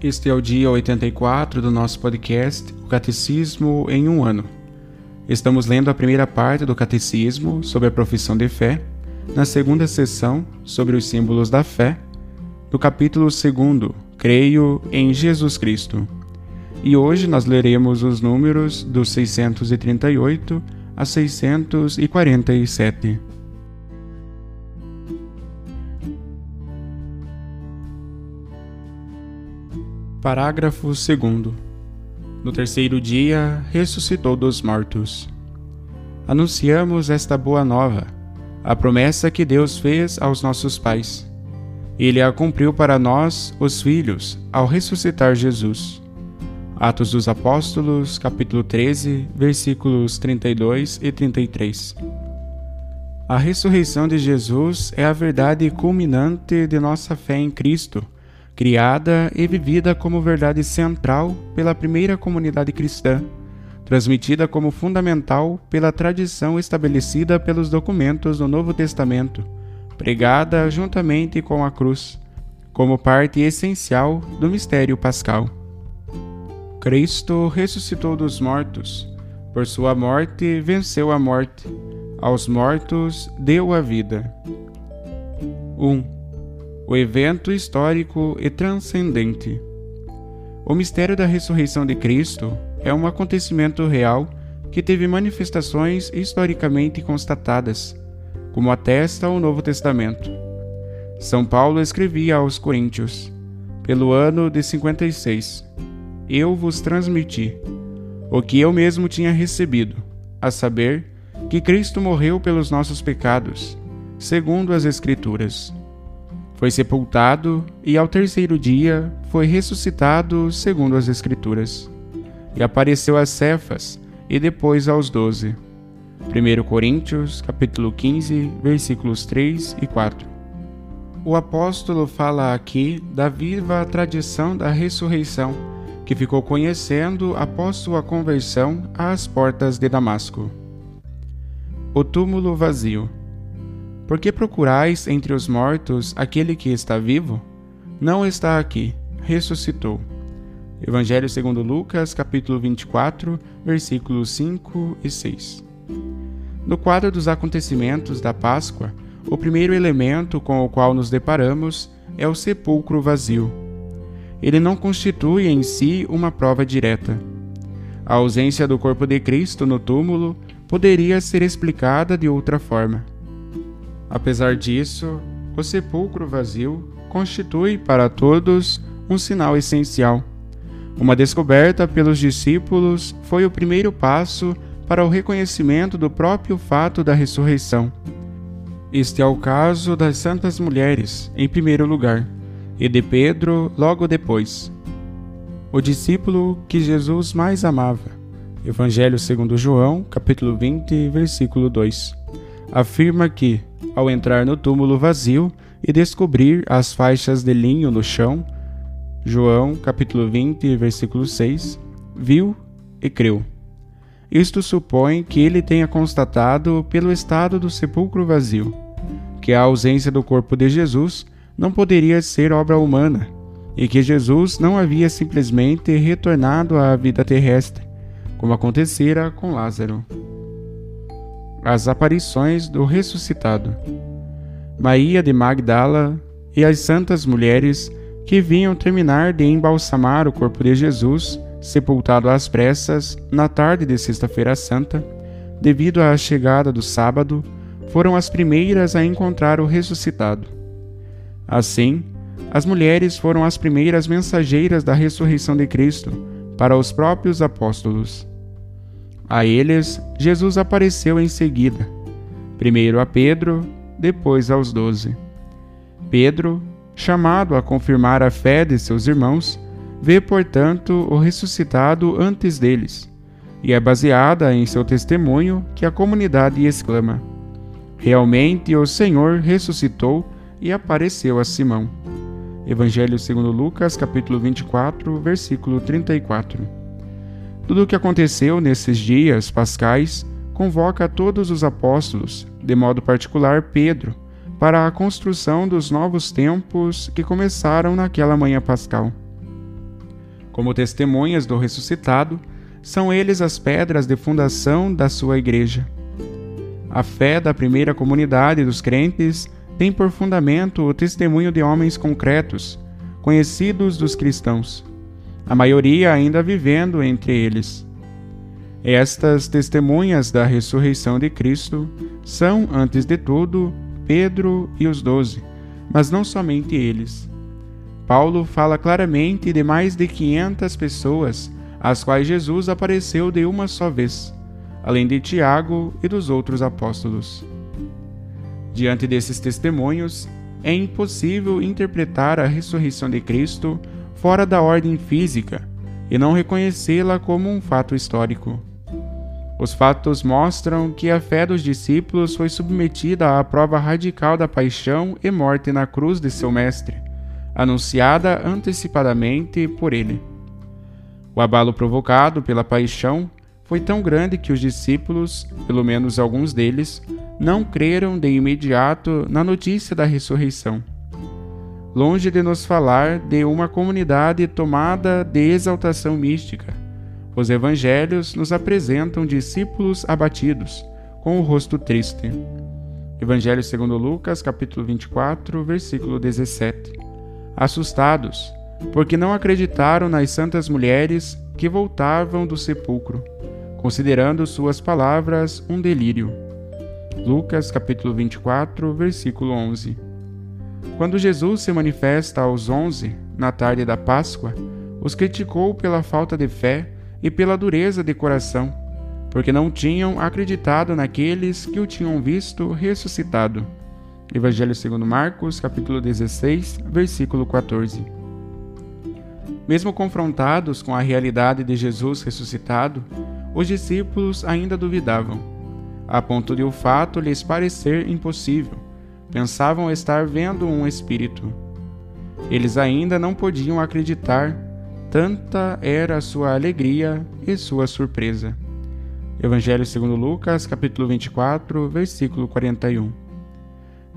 Este é o dia 84 do nosso podcast, o Catecismo em um ano. Estamos lendo a primeira parte do Catecismo sobre a profissão de fé, na segunda sessão sobre os símbolos da fé, do capítulo 2, Creio em Jesus Cristo. E hoje nós leremos os números do 638 a 647. Parágrafo 2 No terceiro dia ressuscitou dos mortos. Anunciamos esta boa nova, a promessa que Deus fez aos nossos pais. Ele a cumpriu para nós, os filhos, ao ressuscitar Jesus. Atos dos Apóstolos, capítulo 13, versículos 32 e 33. A ressurreição de Jesus é a verdade culminante de nossa fé em Cristo criada e vivida como verdade central pela primeira comunidade cristã, transmitida como fundamental pela tradição estabelecida pelos documentos do Novo Testamento, pregada juntamente com a cruz, como parte essencial do mistério pascal. Cristo ressuscitou dos mortos, por sua morte venceu a morte, aos mortos deu a vida. 1. Um, o evento histórico e transcendente. O mistério da ressurreição de Cristo é um acontecimento real que teve manifestações historicamente constatadas, como atesta o Novo Testamento. São Paulo escrevia aos Coríntios: Pelo ano de 56, eu vos transmiti o que eu mesmo tinha recebido, a saber, que Cristo morreu pelos nossos pecados, segundo as Escrituras foi sepultado e ao terceiro dia foi ressuscitado segundo as Escrituras. E apareceu a Cefas e depois aos doze. 1 Coríntios, capítulo 15, versículos 3 e 4. O apóstolo fala aqui da viva tradição da ressurreição, que ficou conhecendo após sua conversão às portas de Damasco. O túmulo vazio. Por que procurais entre os mortos aquele que está vivo? Não está aqui, ressuscitou. Evangelho segundo Lucas, capítulo 24, versículos 5 e 6. No quadro dos acontecimentos da Páscoa, o primeiro elemento com o qual nos deparamos é o sepulcro vazio. Ele não constitui em si uma prova direta. A ausência do corpo de Cristo no túmulo poderia ser explicada de outra forma. Apesar disso, o sepulcro vazio constitui para todos um sinal essencial. Uma descoberta pelos discípulos foi o primeiro passo para o reconhecimento do próprio fato da ressurreição. Este é o caso das santas mulheres, em primeiro lugar, e de Pedro logo depois. O discípulo que Jesus mais amava. Evangelho segundo João, capítulo 20, versículo 2. Afirma que, ao entrar no túmulo vazio e descobrir as faixas de linho no chão, João capítulo 20, versículo 6, viu e creu. Isto supõe que ele tenha constatado pelo estado do sepulcro vazio, que a ausência do corpo de Jesus não poderia ser obra humana, e que Jesus não havia simplesmente retornado à vida terrestre, como acontecera com Lázaro as aparições do ressuscitado. Maria de Magdala e as santas mulheres que vinham terminar de embalsamar o corpo de Jesus, sepultado às pressas, na tarde de Sexta-feira Santa, devido à chegada do sábado, foram as primeiras a encontrar o ressuscitado. Assim, as mulheres foram as primeiras mensageiras da ressurreição de Cristo para os próprios apóstolos. A eles, Jesus apareceu em seguida, primeiro a Pedro, depois aos doze. Pedro, chamado a confirmar a fé de seus irmãos, vê, portanto, o ressuscitado antes deles, e é baseada em seu testemunho que a comunidade exclama: Realmente o Senhor ressuscitou e apareceu a Simão. Evangelho segundo Lucas, capítulo 24, versículo 34. Tudo o que aconteceu nesses dias pascais convoca todos os apóstolos, de modo particular Pedro, para a construção dos novos tempos que começaram naquela manhã pascal. Como testemunhas do ressuscitado, são eles as pedras de fundação da sua igreja. A fé da primeira comunidade dos crentes tem por fundamento o testemunho de homens concretos, conhecidos dos cristãos, a maioria ainda vivendo entre eles. Estas testemunhas da ressurreição de Cristo são, antes de tudo, Pedro e os doze, mas não somente eles. Paulo fala claramente de mais de 500 pessoas às quais Jesus apareceu de uma só vez, além de Tiago e dos outros apóstolos. Diante desses testemunhos, é impossível interpretar a ressurreição de Cristo fora da ordem física e não reconhecê-la como um fato histórico. Os fatos mostram que a fé dos discípulos foi submetida à prova radical da paixão e morte na cruz de seu Mestre, anunciada antecipadamente por ele. O abalo provocado pela paixão foi tão grande que os discípulos, pelo menos alguns deles, não creram de imediato na notícia da ressurreição. Longe de nos falar de uma comunidade tomada de exaltação mística, os evangelhos nos apresentam discípulos abatidos, com o rosto triste. Evangelho segundo Lucas, capítulo 24, versículo 17. Assustados, porque não acreditaram nas santas mulheres que voltavam do sepulcro, considerando suas palavras um delírio. Lucas capítulo 24, versículo 11. Quando Jesus se manifesta aos onze, na tarde da Páscoa, os criticou pela falta de fé e pela dureza de coração, porque não tinham acreditado naqueles que o tinham visto ressuscitado. Evangelho segundo Marcos, capítulo 16, versículo 14. Mesmo confrontados com a realidade de Jesus ressuscitado, os discípulos ainda duvidavam a ponto de o fato lhes parecer impossível. Pensavam estar vendo um espírito. Eles ainda não podiam acreditar, tanta era a sua alegria e sua surpresa. Evangelho segundo Lucas, capítulo 24, versículo 41.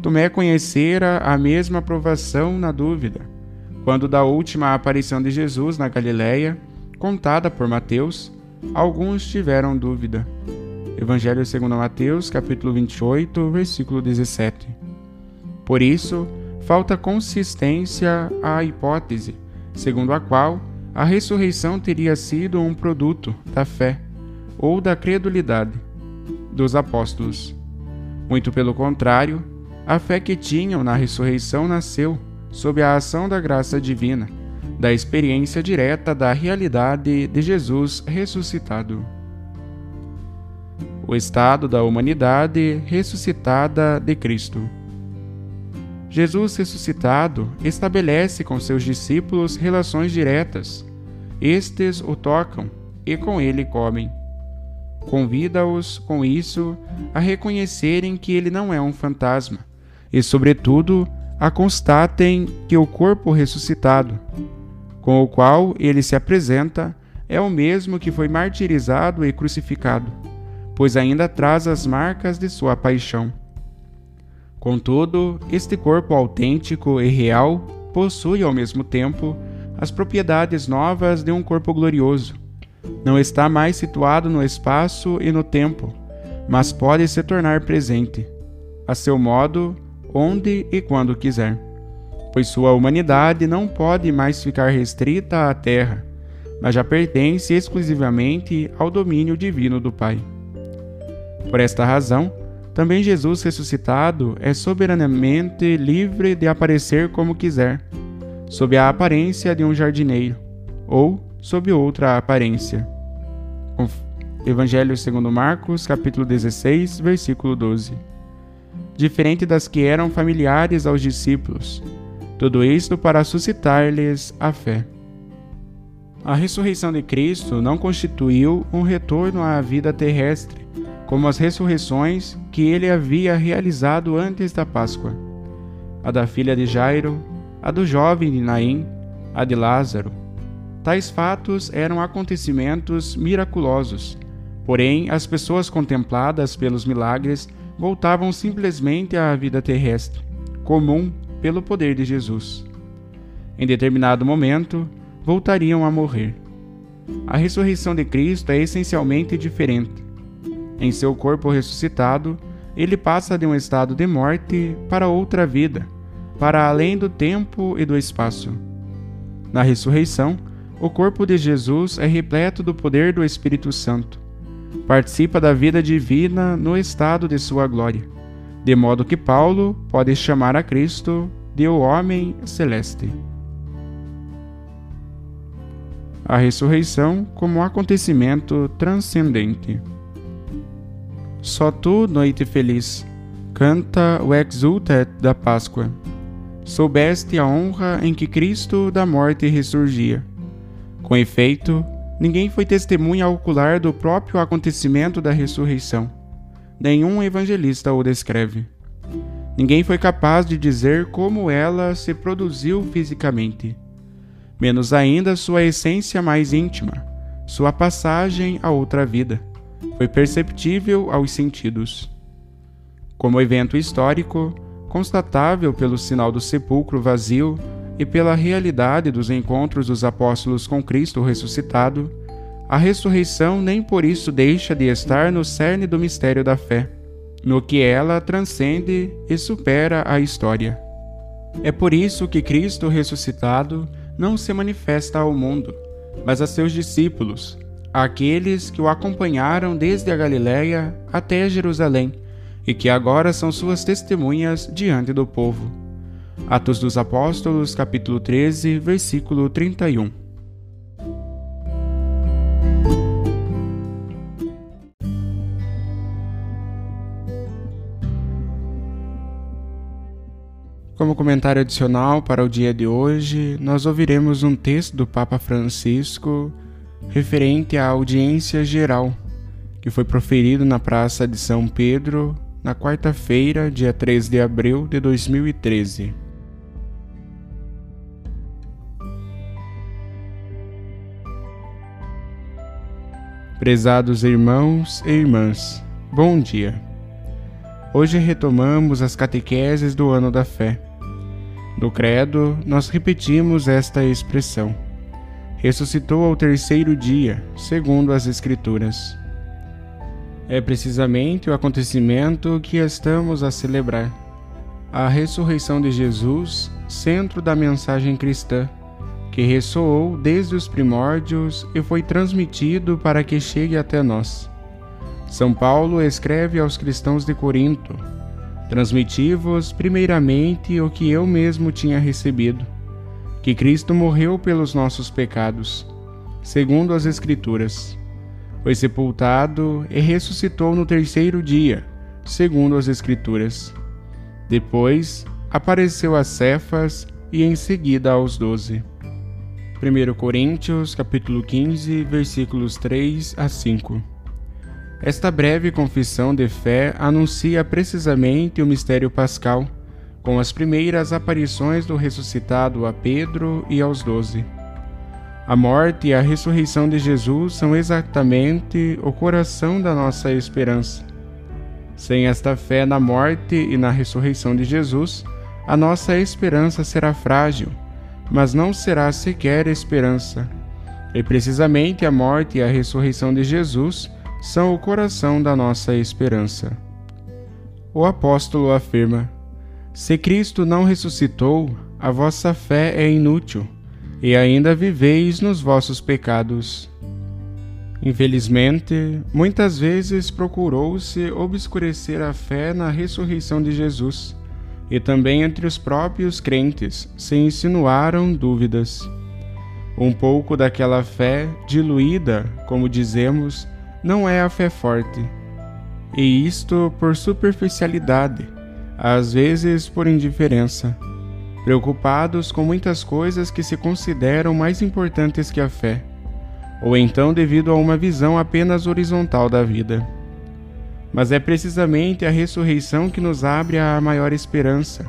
Tomé conhecera a mesma aprovação na dúvida, quando da última aparição de Jesus na Galiléia, contada por Mateus, alguns tiveram dúvida. Evangelho segundo Mateus, capítulo 28, versículo 17. Por isso, falta consistência à hipótese, segundo a qual a ressurreição teria sido um produto da fé ou da credulidade dos apóstolos. Muito pelo contrário, a fé que tinham na ressurreição nasceu sob a ação da graça divina, da experiência direta da realidade de Jesus ressuscitado o estado da humanidade ressuscitada de Cristo. Jesus ressuscitado estabelece com seus discípulos relações diretas. Estes o tocam e com ele comem. Convida-os, com isso, a reconhecerem que ele não é um fantasma e, sobretudo, a constatem que o corpo ressuscitado, com o qual ele se apresenta, é o mesmo que foi martirizado e crucificado pois ainda traz as marcas de sua paixão. Contudo, este corpo autêntico e real possui ao mesmo tempo as propriedades novas de um corpo glorioso. Não está mais situado no espaço e no tempo, mas pode se tornar presente. A seu modo, onde e quando quiser, pois sua humanidade não pode mais ficar restrita à terra, mas já pertence exclusivamente ao domínio divino do Pai. Por esta razão, também Jesus ressuscitado é soberanamente livre de aparecer como quiser, sob a aparência de um jardineiro, ou sob outra aparência. Evangelho segundo Marcos, capítulo 16, versículo 12. Diferente das que eram familiares aos discípulos, tudo isto para suscitar-lhes a fé. A ressurreição de Cristo não constituiu um retorno à vida terrestre, como as ressurreições que ele havia realizado antes da Páscoa. A da filha de Jairo, a do jovem de Naim, a de Lázaro. Tais fatos eram acontecimentos miraculosos Porém, as pessoas contempladas pelos milagres voltavam simplesmente à vida terrestre, comum pelo poder de Jesus. Em determinado momento, voltariam a morrer. A ressurreição de Cristo é essencialmente diferente. Em seu corpo ressuscitado, ele passa de um estado de morte para outra vida, para além do tempo e do espaço. Na ressurreição, o corpo de Jesus é repleto do poder do Espírito Santo participa da vida divina no estado de sua glória, de modo que Paulo pode chamar a Cristo de o homem celeste. A ressurreição como acontecimento transcendente. Só tu, noite feliz, canta o exultet da Páscoa. Soubeste a honra em que Cristo da morte ressurgia. Com efeito, Ninguém foi testemunha ocular do próprio acontecimento da ressurreição. Nenhum evangelista o descreve. Ninguém foi capaz de dizer como ela se produziu fisicamente, menos ainda sua essência mais íntima, sua passagem a outra vida. Foi perceptível aos sentidos. Como evento histórico, constatável pelo sinal do sepulcro vazio e pela realidade dos encontros dos apóstolos com Cristo ressuscitado, a ressurreição nem por isso deixa de estar no cerne do mistério da fé, no que ela transcende e supera a história. É por isso que Cristo ressuscitado não se manifesta ao mundo, mas a seus discípulos, aqueles que o acompanharam desde a Galiléia até Jerusalém e que agora são suas testemunhas diante do povo. Atos dos Apóstolos, capítulo 13, versículo 31. Como comentário adicional para o dia de hoje, nós ouviremos um texto do Papa Francisco referente à audiência geral, que foi proferido na Praça de São Pedro na quarta-feira, dia 3 de abril de 2013. Prezados irmãos e irmãs, bom dia. Hoje retomamos as catequeses do ano da fé. No Credo, nós repetimos esta expressão: ressuscitou ao terceiro dia, segundo as Escrituras. É precisamente o acontecimento que estamos a celebrar. A ressurreição de Jesus, centro da mensagem cristã que ressoou desde os primórdios e foi transmitido para que chegue até nós. São Paulo escreve aos cristãos de Corinto: Transmiti-vos primeiramente o que eu mesmo tinha recebido, que Cristo morreu pelos nossos pecados, segundo as Escrituras. Foi sepultado e ressuscitou no terceiro dia, segundo as Escrituras. Depois apareceu a Cefas e em seguida aos doze. 1 Coríntios, capítulo 15, versículos 3 a 5. Esta breve confissão de fé anuncia precisamente o mistério pascal, com as primeiras aparições do ressuscitado a Pedro e aos doze. A morte e a ressurreição de Jesus são exatamente o coração da nossa esperança. Sem esta fé na morte e na ressurreição de Jesus, a nossa esperança será frágil mas não será sequer esperança. E precisamente a morte e a ressurreição de Jesus são o coração da nossa esperança. O apóstolo afirma: Se Cristo não ressuscitou, a vossa fé é inútil, e ainda viveis nos vossos pecados. Infelizmente, muitas vezes procurou-se obscurecer a fé na ressurreição de Jesus, e também entre os próprios crentes se insinuaram dúvidas. Um pouco daquela fé diluída, como dizemos, não é a fé forte, e isto por superficialidade às vezes por indiferença, preocupados com muitas coisas que se consideram mais importantes que a fé, ou então devido a uma visão apenas horizontal da vida. Mas é precisamente a ressurreição que nos abre a maior esperança,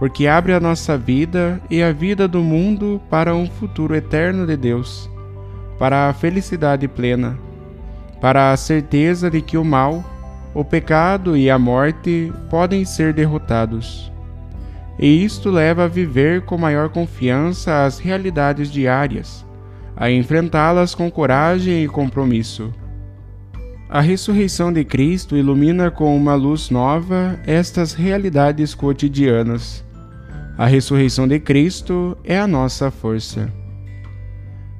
porque abre a nossa vida e a vida do mundo para um futuro eterno de Deus, para a felicidade plena, para a certeza de que o mal, o pecado e a morte podem ser derrotados. E isto leva a viver com maior confiança as realidades diárias, a enfrentá-las com coragem e compromisso. A ressurreição de Cristo ilumina com uma luz nova estas realidades cotidianas. A ressurreição de Cristo é a nossa força.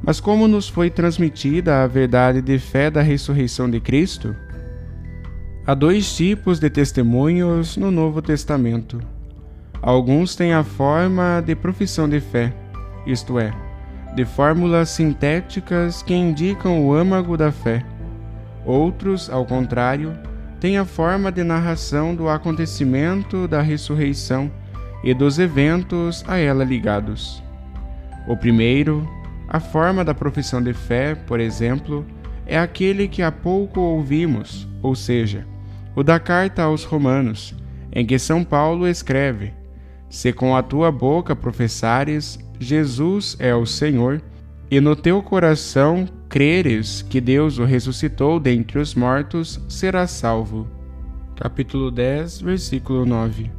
Mas como nos foi transmitida a verdade de fé da ressurreição de Cristo? Há dois tipos de testemunhos no Novo Testamento. Alguns têm a forma de profissão de fé, isto é, de fórmulas sintéticas que indicam o âmago da fé. Outros, ao contrário, têm a forma de narração do acontecimento da ressurreição e dos eventos a ela ligados. O primeiro, a forma da profissão de fé, por exemplo, é aquele que há pouco ouvimos, ou seja, o da carta aos Romanos, em que São Paulo escreve: Se com a tua boca professares Jesus é o Senhor, e no teu coração creres que Deus o ressuscitou dentre os mortos, serás salvo. Capítulo 10, versículo 9.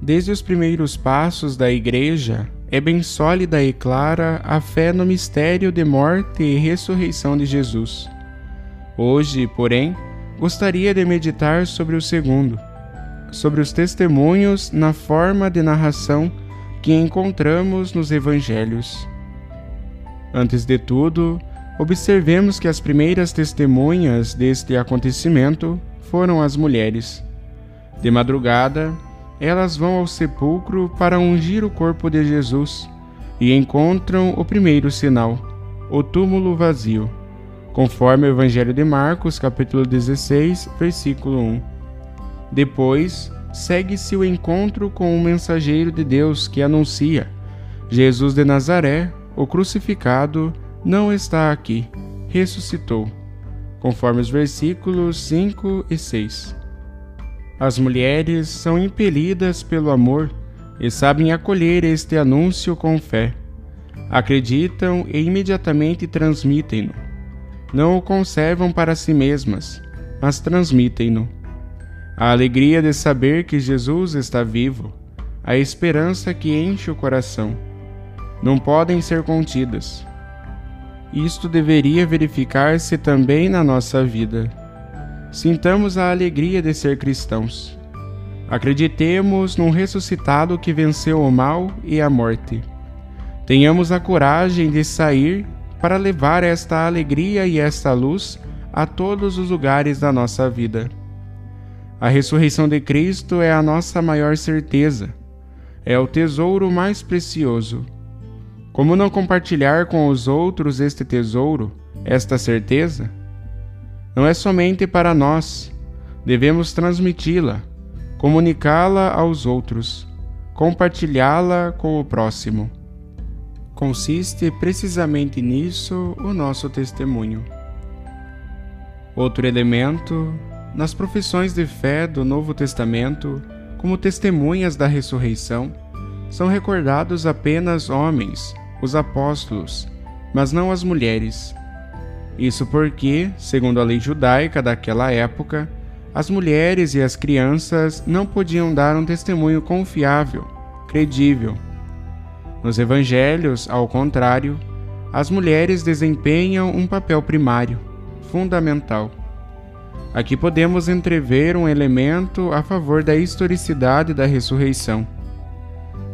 Desde os primeiros passos da Igreja, é bem sólida e clara a fé no mistério de morte e ressurreição de Jesus. Hoje, porém, gostaria de meditar sobre o segundo, sobre os testemunhos na forma de narração que encontramos nos evangelhos. Antes de tudo, observemos que as primeiras testemunhas deste acontecimento foram as mulheres. De madrugada, elas vão ao sepulcro para ungir o corpo de Jesus e encontram o primeiro sinal, o túmulo vazio conforme o Evangelho de Marcos, capítulo 16, versículo 1. Depois, segue-se o encontro com o mensageiro de Deus que anuncia: Jesus de Nazaré, o crucificado, não está aqui, ressuscitou, conforme os versículos 5 e 6. As mulheres são impelidas pelo amor e sabem acolher este anúncio com fé. Acreditam e imediatamente transmitem-no não o conservam para si mesmas, mas transmitem-no. A alegria de saber que Jesus está vivo, a esperança que enche o coração, não podem ser contidas. Isto deveria verificar-se também na nossa vida. Sintamos a alegria de ser cristãos. Acreditemos num ressuscitado que venceu o mal e a morte. Tenhamos a coragem de sair para levar esta alegria e esta luz a todos os lugares da nossa vida. A ressurreição de Cristo é a nossa maior certeza, é o tesouro mais precioso. Como não compartilhar com os outros este tesouro, esta certeza? Não é somente para nós, devemos transmiti-la, comunicá-la aos outros, compartilhá-la com o próximo. Consiste precisamente nisso o nosso testemunho. Outro elemento, nas profissões de fé do Novo Testamento, como testemunhas da ressurreição, são recordados apenas homens, os apóstolos, mas não as mulheres. Isso porque, segundo a lei judaica daquela época, as mulheres e as crianças não podiam dar um testemunho confiável, credível nos evangelhos, ao contrário, as mulheres desempenham um papel primário, fundamental. Aqui podemos entrever um elemento a favor da historicidade da ressurreição.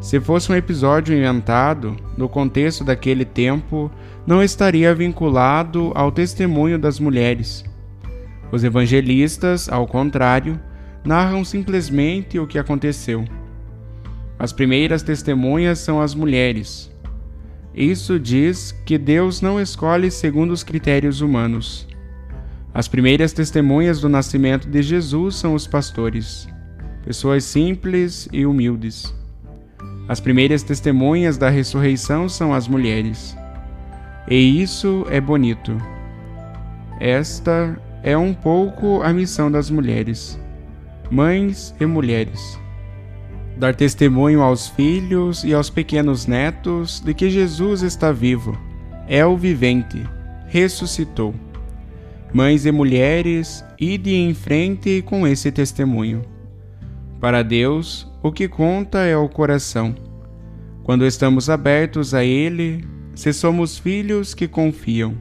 Se fosse um episódio inventado, no contexto daquele tempo, não estaria vinculado ao testemunho das mulheres. Os evangelistas, ao contrário, narram simplesmente o que aconteceu. As primeiras testemunhas são as mulheres. Isso diz que Deus não escolhe segundo os critérios humanos. As primeiras testemunhas do nascimento de Jesus são os pastores, pessoas simples e humildes. As primeiras testemunhas da ressurreição são as mulheres. E isso é bonito. Esta é um pouco a missão das mulheres, mães e mulheres. Dar testemunho aos filhos e aos pequenos netos de que Jesus está vivo, é o vivente, ressuscitou. Mães e mulheres, ide em frente com esse testemunho. Para Deus, o que conta é o coração. Quando estamos abertos a Ele, se somos filhos que confiam.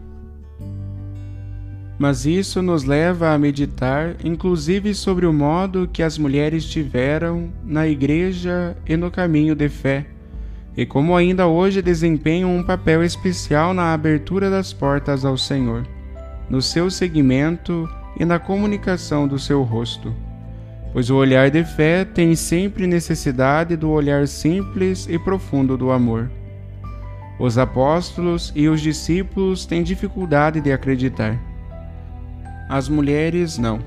Mas isso nos leva a meditar, inclusive, sobre o modo que as mulheres tiveram na igreja e no caminho de fé, e como ainda hoje desempenham um papel especial na abertura das portas ao Senhor no seu seguimento e na comunicação do seu rosto. Pois o olhar de fé tem sempre necessidade do olhar simples e profundo do amor. Os apóstolos e os discípulos têm dificuldade de acreditar. As mulheres não.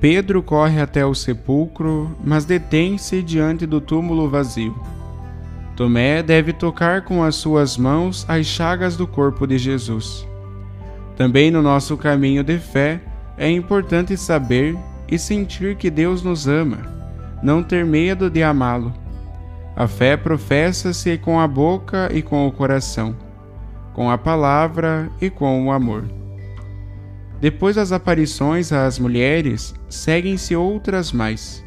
Pedro corre até o sepulcro, mas detém-se diante do túmulo vazio. Tomé deve tocar com as suas mãos as chagas do corpo de Jesus. Também no nosso caminho de fé é importante saber e sentir que Deus nos ama, não ter medo de amá-lo. A fé professa-se com a boca e com o coração, com a palavra e com o amor. Depois das aparições às mulheres, seguem-se outras mais.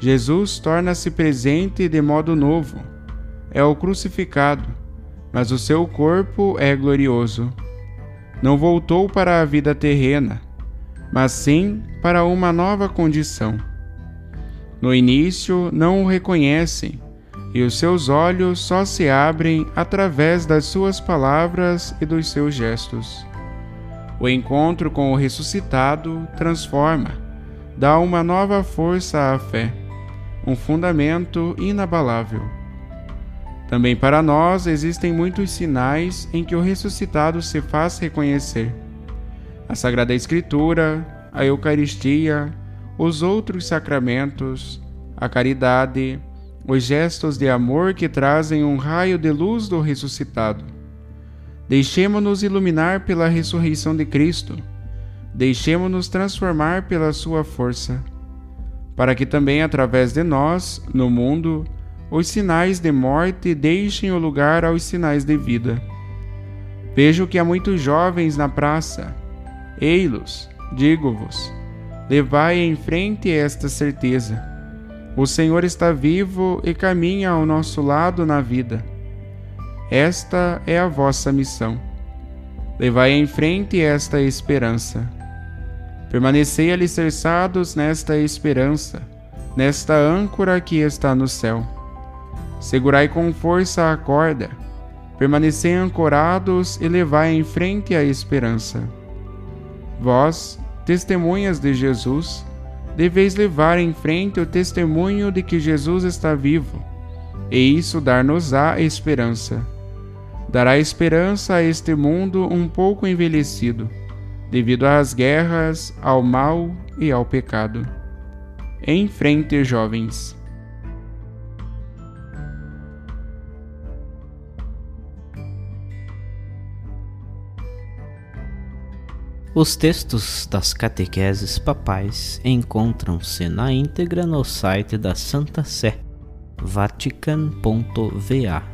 Jesus torna-se presente de modo novo. É o crucificado, mas o seu corpo é glorioso não voltou para a vida terrena, mas sim para uma nova condição. No início não o reconhecem, e os seus olhos só se abrem através das suas palavras e dos seus gestos. O encontro com o ressuscitado transforma, dá uma nova força à fé, um fundamento inabalável. Também para nós existem muitos sinais em que o ressuscitado se faz reconhecer. A Sagrada Escritura, a Eucaristia, os outros sacramentos, a caridade, os gestos de amor que trazem um raio de luz do ressuscitado. Deixemo-nos iluminar pela ressurreição de Cristo. Deixemo-nos transformar pela sua força, para que também através de nós, no mundo, os sinais de morte deixem o lugar aos sinais de vida. Vejo que há muitos jovens na praça. Ei-los, digo-vos, levai em frente esta certeza. O Senhor está vivo e caminha ao nosso lado na vida. Esta é a vossa missão. Levai em frente esta esperança. Permanecei alicerçados nesta esperança, nesta âncora que está no céu Segurai com força a corda, permanecei ancorados e levai em frente a esperança. Vós, testemunhas de Jesus, deveis levar em frente o testemunho de que Jesus está vivo, e isso dar-nos-á esperança. Dará esperança a este mundo um pouco envelhecido, devido às guerras, ao mal e ao pecado. Em frente, jovens. Os textos das catequeses papais encontram-se na íntegra no site da Santa Sé, vatican.va.